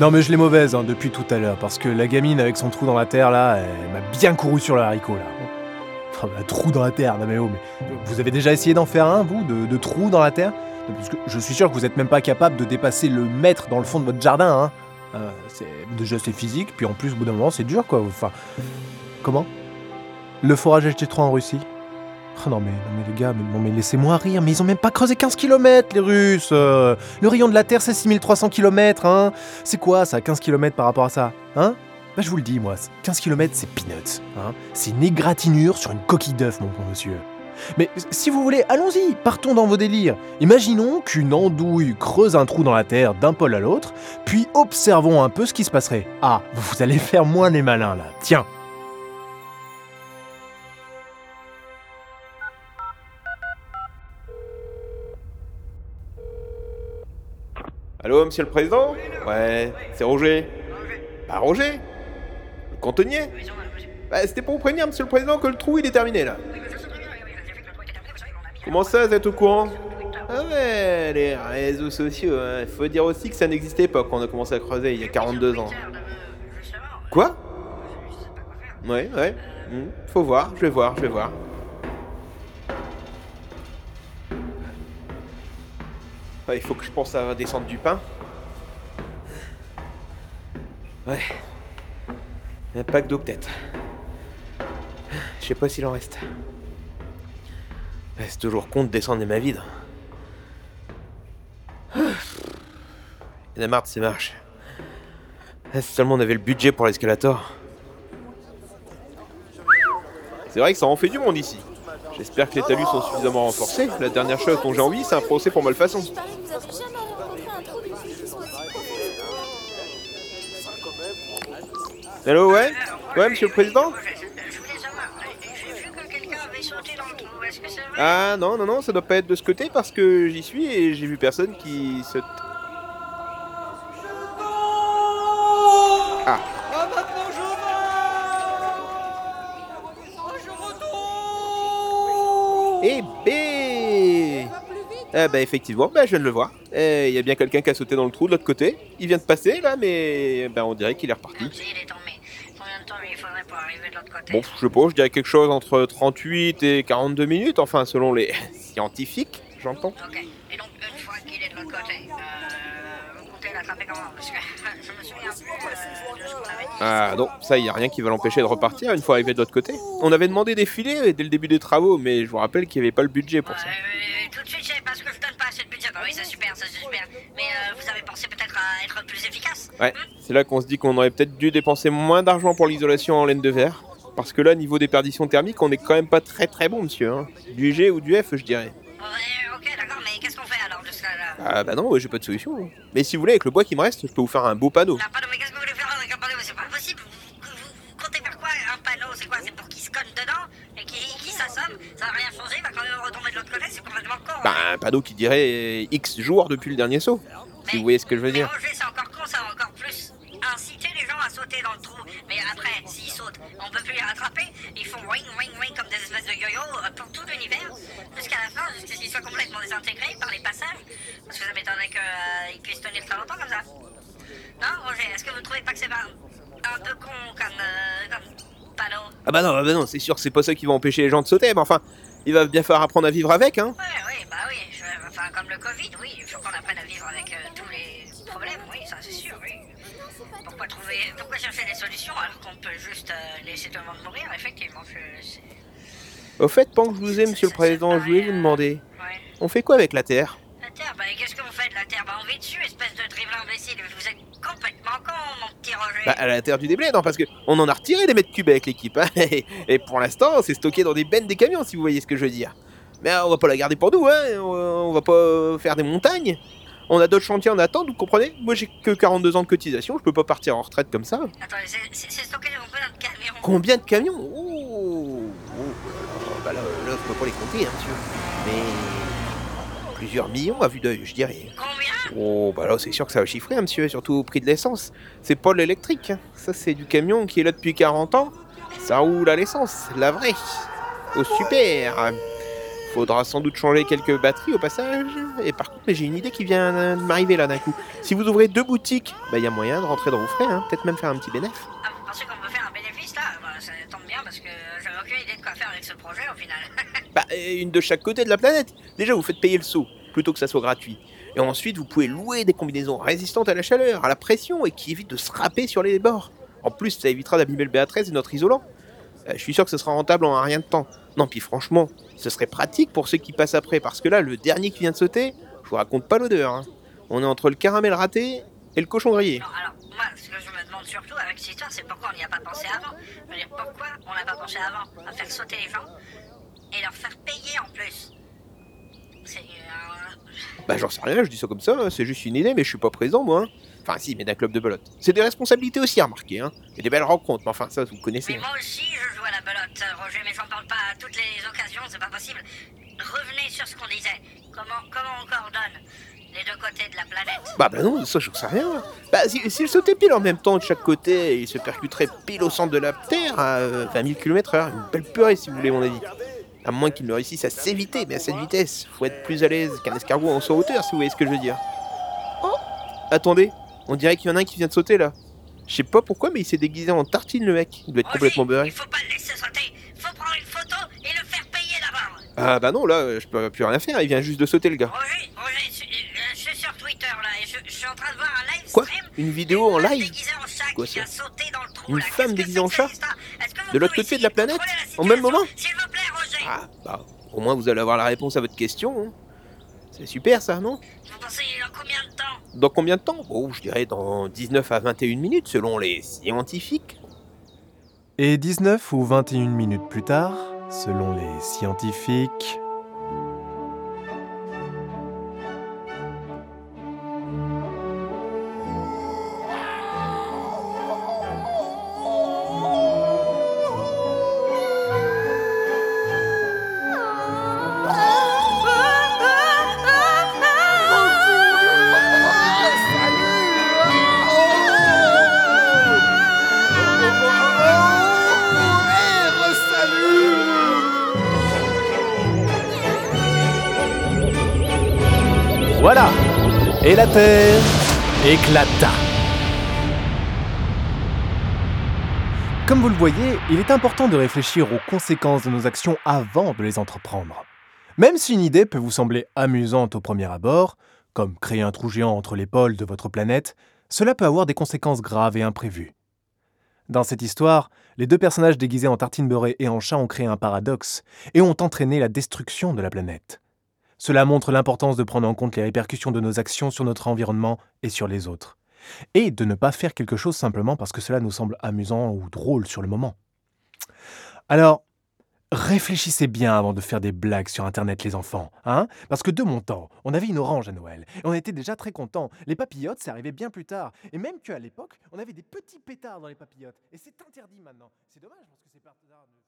Non mais je l'ai mauvaise hein, depuis tout à l'heure, parce que la gamine avec son trou dans la terre là, elle m'a bien couru sur le haricot là. Enfin, un trou dans la terre, non mais oh, mais vous avez déjà essayé d'en faire un, vous, de, trou dans la terre? Parce je suis sûr que vous êtes même pas capable de dépasser le mètre dans le fond de votre jardin, hein. Euh, c'est, déjà c'est physique, puis en plus au bout d'un moment c'est dur quoi. Enfin, comment? Le forage HT3 en Russie? Oh non mais, les gars, mais laissez-moi rire, mais ils ont même pas creusé 15 km les Russes euh. Le rayon de la Terre c'est 6300 km, hein C'est quoi ça, 15 km par rapport à ça Hein? Bah je vous le dis moi, 15 km c'est peanuts, hein C'est une égratignure sur une coquille d'œuf mon bon monsieur. Mais si vous voulez, allons-y, partons dans vos délires. Imaginons qu'une andouille creuse un trou dans la terre d'un pôle à l'autre, puis observons un peu ce qui se passerait. Ah, vous allez faire moins les malins là, tiens Allô, monsieur le président Ouais, c'est Roger. Bah, Roger Le cantonnier Bah, c'était pour vous prévenir, monsieur le président, que le trou il est terminé là. Comment ça, vous êtes au courant Ah ouais, les réseaux sociaux, hein. faut dire aussi que ça n'existait pas quand on a commencé à creuser il y a 42 ans. Quoi? Ouais, ouais. hmm, Faut voir, je vais voir, je vais voir. Il faut que je pense à descendre du pain. Ouais. Un pack d'eau peut-être. Je sais pas s'il en reste. C'est toujours con de descendre des ma vide. Il y en a marre. Ah, Si seulement on avait le budget pour l'escalator. C'est vrai que ça en fait du monde ici. J'espère que les talus sont suffisamment renforcés. La dernière chose dont j'ai envie, c'est un procès pour malfaçon. Allô, ouais Ouais, monsieur le président Ah non, non, non, ça doit pas être de ce côté parce que j'y suis et j'ai vu personne qui se... Ah, Eh B Ah bah effectivement, bah je viens de le voir. Eh, Il y a bien quelqu'un qui a sauté dans le trou de l'autre côté. Il vient de passer là, mais bah on dirait qu'il est reparti. Bon, je sais pas, je dirais quelque chose entre 38 et 42 minutes, enfin selon les scientifiques, j'entends. Et donc, une fois qu'il est de l'autre côté, euh, vous comptez l'attraper comment Parce que je me souviens plus euh, de ce qu'on avait dit. Ah non, ça, il y a rien qui va l'empêcher de repartir une fois arrivé de l'autre côté. On avait demandé des filets dès le début des travaux, mais je vous rappelle qu'il n'y avait pas le budget pour ça. Euh, tout de suite, c'est parce que je donne pas assez de budget. Bah oui, c'est super, c'est super. Mais euh, vous avez pensé peut-être à être plus efficace? Ouais, c'est là qu'on se dit qu'on aurait peut-être dû dépenser moins d'argent pour l'isolation en laine de verre. Parce que là, niveau déperdition thermique, on est quand même pas très très bon, monsieur. hein. Du G ou du F, je dirais. Ouais, ok, d'accord, mais Ah bah non, ouais, j'ai pas de solution. hein. Mais si vous voulez, avec le bois qui me reste, je peux vous faire un beau panneau. Un panneau, mais qu'est-ce que vous voulez faire avec un panneau C'est pas possible. Vous, vous- vous comptez faire quoi Un panneau, c'est quoi C'est pour qu'il se cogne dedans et qu'il qu'il s'assomme Ça va rien changer, il va quand même retomber de l'autre côté, c'est complètement con. Bah un panneau qui dirait X jours depuis le dernier saut. Si vous voyez ce que je veux mais dire. Roger, c'est encore con, ça va encore plus inciter les gens à sauter dans le trou. Mais après, s'ils sautent, on peut plus les rattraper. Ils font wing, wing, yo-yo euh, pour tout l'univers. Jusqu'à la fin, jusqu'à ce qu'ils soient complètement désintégrés par les passages. Parce que ça m'étonnerait qu'ils puissent tenir très longtemps comme ça. Non, Roger, est-ce que vous trouvez pas que c'est pas un peu con comme, euh, comme panneau? Ah bah non, ah bah non, c'est sûr que c'est pas ça qui va empêcher les gens de sauter, mais enfin, il va bien falloir apprendre à vivre avec, hein. Ouais, oui, bah oui. je- enfin, comme le Covid, oui, il faut qu'on apprenne à vivre avec euh, tous les problèmes, oui, ça c'est sûr, oui. Pourquoi trouver, pourquoi chercher des solutions alors qu'on peut juste euh, laisser tout le monde mourir, effectivement, c'est... Au fait, pendant que je vous ai, monsieur le président, je voulais vous demander, Ouais. on fait quoi avec la Terre? La Terre, bah qu'est-ce que vous faites de la Terre? Bah on vit dessus, espèce de drivel imbécile, vous êtes complètement con, mon petit Roger. Bah à la Terre du déblé, non, parce que on en a retiré des mètres cubes avec l'équipe, hein, et, et pour l'instant, c'est stocké dans des bennes des camions, si vous voyez ce que je veux dire. Mais euh, on va pas la garder pour nous, hein, on, on va pas faire des montagnes. On a d'autres chantiers en attente, vous comprenez? Moi j'ai que 42 ans de cotisation, je peux pas partir en retraite comme ça. Attendez, c'est- stocké dans combien de camions? Combien de camions? Oh, oh, bah là, là, je peux pas les compter, hein, monsieur. Mais plusieurs millions à vue d'œil, je dirais. Combien? Oh, bah là, c'est sûr que ça va chiffrer, hein, monsieur, surtout au prix de l'essence. C'est pas de l'électrique, hein. ça c'est du camion qui est là depuis 40 ans. Ça roule à l'essence, la vraie. Au super. Faudra sans doute changer quelques batteries au passage. Et par contre, j'ai une idée qui vient de m'arriver là d'un coup. Si vous ouvrez deux boutiques, bah il y a moyen de rentrer dans vos frais, hein. peut-être même faire un petit bénéfice. Bah, une de chaque côté de la planète. Déjà, vous faites payer le saut, plutôt que ça soit gratuit. Et ensuite, vous pouvez louer des combinaisons résistantes à la chaleur, à la pression, et qui évitent de se râper sur les bords. En plus, ça évitera d'abîmer le BA13 et notre isolant. Euh, je suis sûr que ce sera rentable en un rien de temps. Non, puis franchement, ce serait pratique pour ceux qui passent après, parce que là, le dernier qui vient de sauter, je vous raconte pas l'odeur. hein. On est entre le caramel raté et le cochon grillé. alors, moi, ce que je me demande surtout avec cette histoire, c'est pourquoi on n'y a pas pensé avant? Je veux dire, pourquoi on n'a pas pensé avant à faire sauter les gens? Et leur faire payer en plus C'est. euh, Bah j'en sais rien, je dis ça comme ça, c'est juste une idée, mais je suis pas présent moi. hein. Enfin si, mais d'un club de belote. C'est des responsabilités aussi à remarquer, hein. Et des belles rencontres, mais enfin ça, vous connaissez. Mais hein. moi aussi, je joue à la belote, Roger, mais j'en parle pas à toutes les occasions, c'est pas possible. Revenez sur ce qu'on disait. Comment, comment on coordonne les deux côtés de la planète? Bah bah non, ça j'en sais rien. Bah si- s'ils sautaient pile en même temps de chaque côté, ils se percuteraient pile au centre de la Terre à euh, 20 000 km h Une belle purée si vous voulez mon avis. À moins qu'ils ne réussissent à s'éviter, mais à cette vitesse, faut être plus à l'aise qu'un escargot en saut hauteur si vous voyez ce que je veux dire. Oh Attendez, on dirait qu'il y en a un qui vient de sauter là. Je sais pas pourquoi, mais il s'est déguisé en tartine le mec. Il doit être Roger, complètement beurré. il faut pas le laisser sauter. Faut prendre une photo et le faire payer d'abord. Ah bah non, là, euh, je peux plus rien faire, il vient juste de sauter le gars. Roger, Roger, je, je- je suis sur Twitter là et je, je suis en train de voir un live Quoi stream. Une vidéo en Une live en chat Quoi, qui ça a sauté dans le trou, Une là. femme déguisée en chat De l'autre côté de la planète Au même moment vous. Ah bah, au moins vous allez avoir la réponse à votre question. hein. C'est super ça, non? Vous pensez dans combien de temps? Dans combien de temps? Oh, je dirais dans 19 à 21 minutes selon les scientifiques. Et 19 ou 21 minutes plus tard, selon les scientifiques, voilà Et la Terre éclata. Comme vous le voyez, il est important de réfléchir aux conséquences de nos actions avant de les entreprendre. Même si une idée peut vous sembler amusante au premier abord, comme créer un trou géant entre les pôles de votre planète, cela peut avoir des conséquences graves et imprévues. Dans cette histoire, les deux personnages déguisés en tartine beurrée et en chat ont créé un paradoxe et ont entraîné la destruction de la planète. Cela montre l'importance de prendre en compte les répercussions de nos actions sur notre environnement et sur les autres. Et de ne pas faire quelque chose simplement parce que cela nous semble amusant ou drôle sur le moment. Alors, réfléchissez bien avant de faire des blagues sur Internet, les enfants. Hein? Parce que de mon temps, on avait une orange à Noël. Et on était déjà très contents. Les papillotes, c'est arrivé bien plus tard. Et même qu'à l'époque, on avait des petits pétards dans les papillotes. Et c'est interdit maintenant. C'est dommage parce que ces pétards... ne-